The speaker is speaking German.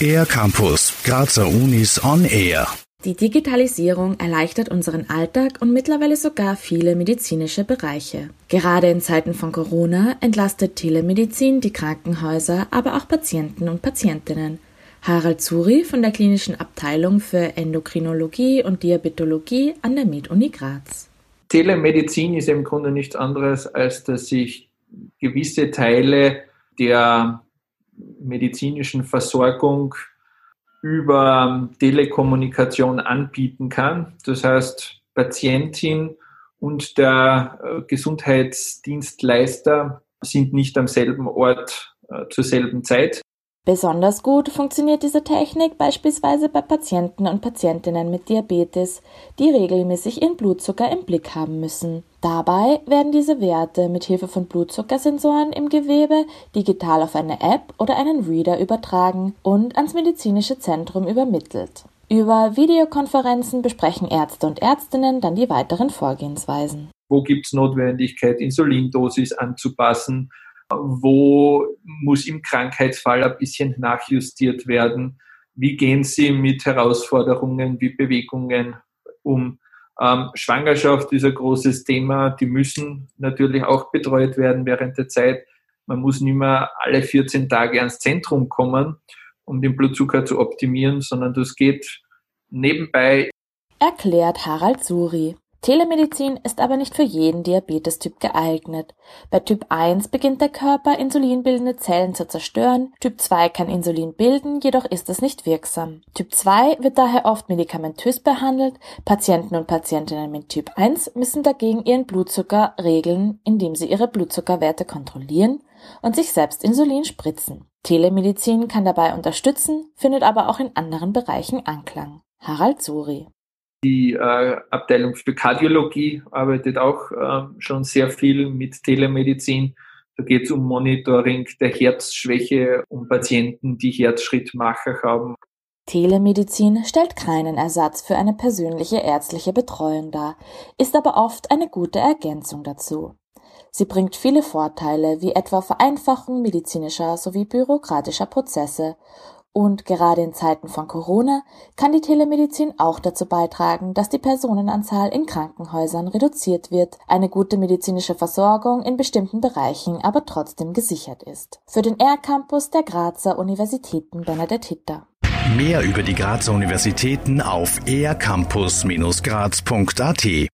Air Campus, Grazer Unis on Air. Die Digitalisierung erleichtert unseren Alltag und mittlerweile sogar viele medizinische Bereiche. Gerade in Zeiten von Corona entlastet Telemedizin die Krankenhäuser, aber auch Patienten und Patientinnen. Harald Zuri von der klinischen Abteilung für Endokrinologie und Diabetologie an der Med-Uni Graz. Telemedizin ist im Grunde nichts anderes, als dass sich gewisse Teile der medizinischen Versorgung über Telekommunikation anbieten kann. Das heißt, Patientin und der äh, Gesundheitsdienstleister sind nicht am selben Ort äh, zur selben Zeit. Besonders gut funktioniert diese Technik beispielsweise bei Patienten und Patientinnen mit Diabetes, die regelmäßig ihren Blutzucker im Blick haben müssen. Dabei werden diese Werte mit Hilfe von Blutzuckersensoren im Gewebe digital auf eine App oder einen Reader übertragen und ans medizinische Zentrum übermittelt. Über Videokonferenzen besprechen Ärzte und Ärztinnen dann die weiteren Vorgehensweisen. Wo gibt es Notwendigkeit, Insulindosis anzupassen? Wo muss im Krankheitsfall ein bisschen nachjustiert werden? Wie gehen Sie mit Herausforderungen wie Bewegungen um? Ähm, Schwangerschaft ist ein großes Thema. Die müssen natürlich auch betreut werden während der Zeit. Man muss nicht mehr alle 14 Tage ans Zentrum kommen, um den Blutzucker zu optimieren, sondern das geht nebenbei. Erklärt Harald Suri. Telemedizin ist aber nicht für jeden Diabetestyp geeignet. Bei Typ 1 beginnt der Körper, insulinbildende Zellen zu zerstören. Typ 2 kann Insulin bilden, jedoch ist es nicht wirksam. Typ 2 wird daher oft medikamentös behandelt. Patienten und Patientinnen mit Typ 1 müssen dagegen ihren Blutzucker regeln, indem sie ihre Blutzuckerwerte kontrollieren und sich selbst Insulin spritzen. Telemedizin kann dabei unterstützen, findet aber auch in anderen Bereichen Anklang. Harald Suri die äh, Abteilung für Kardiologie arbeitet auch äh, schon sehr viel mit Telemedizin. Da geht es um Monitoring der Herzschwäche, um Patienten, die Herzschrittmacher haben. Telemedizin stellt keinen Ersatz für eine persönliche ärztliche Betreuung dar, ist aber oft eine gute Ergänzung dazu. Sie bringt viele Vorteile, wie etwa Vereinfachung medizinischer sowie bürokratischer Prozesse und gerade in Zeiten von Corona kann die Telemedizin auch dazu beitragen, dass die Personenanzahl in Krankenhäusern reduziert wird, eine gute medizinische Versorgung in bestimmten Bereichen aber trotzdem gesichert ist. Für den R-Campus der Grazer Universitäten Bernadette Hitter. Mehr über die Grazer Universitäten auf ercampus-graz.at